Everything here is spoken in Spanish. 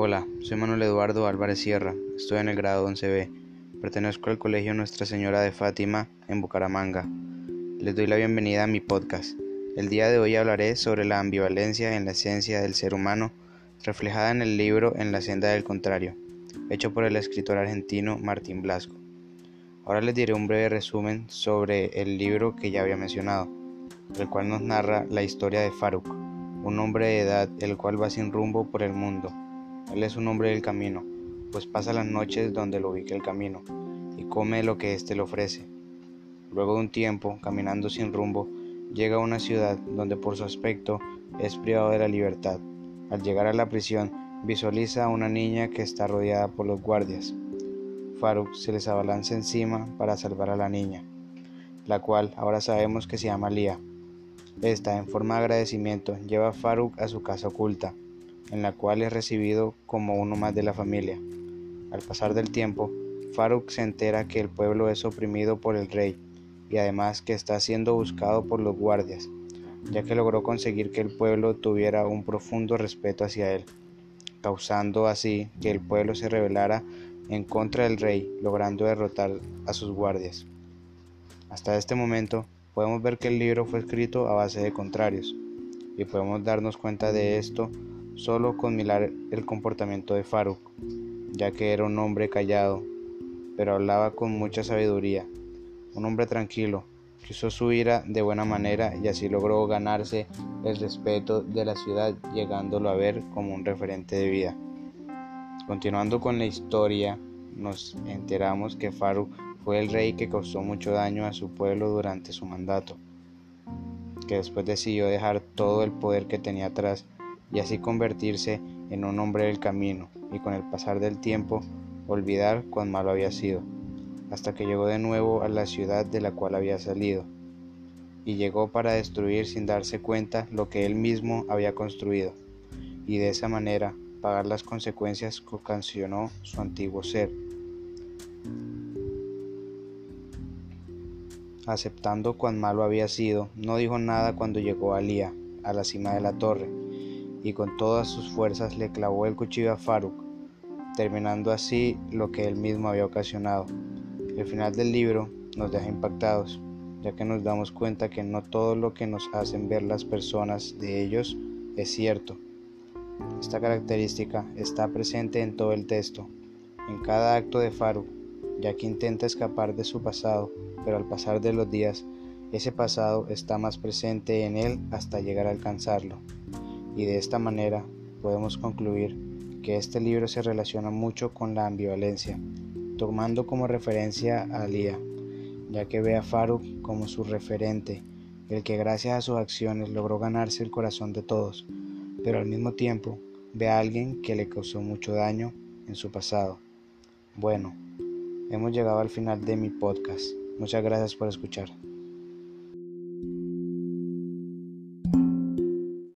Hola, soy Manuel Eduardo Álvarez Sierra, estoy en el grado 11B, pertenezco al Colegio Nuestra Señora de Fátima en Bucaramanga. Les doy la bienvenida a mi podcast. El día de hoy hablaré sobre la ambivalencia en la esencia del ser humano, reflejada en el libro En la senda del contrario, hecho por el escritor argentino Martín Blasco. Ahora les diré un breve resumen sobre el libro que ya había mencionado, el cual nos narra la historia de Faruk, un hombre de edad el cual va sin rumbo por el mundo. Él es un hombre del camino, pues pasa las noches donde lo ubique el camino y come lo que éste le ofrece. Luego de un tiempo, caminando sin rumbo, llega a una ciudad donde por su aspecto es privado de la libertad. Al llegar a la prisión, visualiza a una niña que está rodeada por los guardias. Faruk se les abalanza encima para salvar a la niña, la cual ahora sabemos que se llama Lía. Esta, en forma de agradecimiento, lleva a Faruk a su casa oculta, en la cual es recibido como uno más de la familia. Al pasar del tiempo, Faruk se entera que el pueblo es oprimido por el rey y además que está siendo buscado por los guardias, ya que logró conseguir que el pueblo tuviera un profundo respeto hacia él, causando así que el pueblo se rebelara en contra del rey, logrando derrotar a sus guardias. Hasta este momento, podemos ver que el libro fue escrito a base de contrarios, y podemos darnos cuenta de esto solo con mirar el comportamiento de Faruk, ya que era un hombre callado, pero hablaba con mucha sabiduría, un hombre tranquilo, que usó su ira de buena manera y así logró ganarse el respeto de la ciudad, llegándolo a ver como un referente de vida. Continuando con la historia, nos enteramos que Faruk fue el rey que causó mucho daño a su pueblo durante su mandato, que después decidió dejar todo el poder que tenía atrás y así convertirse en un hombre del camino y con el pasar del tiempo olvidar cuán malo había sido, hasta que llegó de nuevo a la ciudad de la cual había salido, y llegó para destruir sin darse cuenta lo que él mismo había construido, y de esa manera pagar las consecuencias que ocasionó su antiguo ser. aceptando cuán malo había sido, no dijo nada cuando llegó a a la cima de la torre, y con todas sus fuerzas le clavó el cuchillo a Faruk, terminando así lo que él mismo había ocasionado. El final del libro nos deja impactados, ya que nos damos cuenta que no todo lo que nos hacen ver las personas de ellos es cierto. Esta característica está presente en todo el texto, en cada acto de Faruk, ya que intenta escapar de su pasado pero al pasar de los días, ese pasado está más presente en él hasta llegar a alcanzarlo. Y de esta manera podemos concluir que este libro se relaciona mucho con la ambivalencia, tomando como referencia a Alía, ya que ve a Faruk como su referente, el que gracias a sus acciones logró ganarse el corazón de todos, pero al mismo tiempo ve a alguien que le causó mucho daño en su pasado. Bueno, hemos llegado al final de mi podcast. Muchas gracias por escuchar.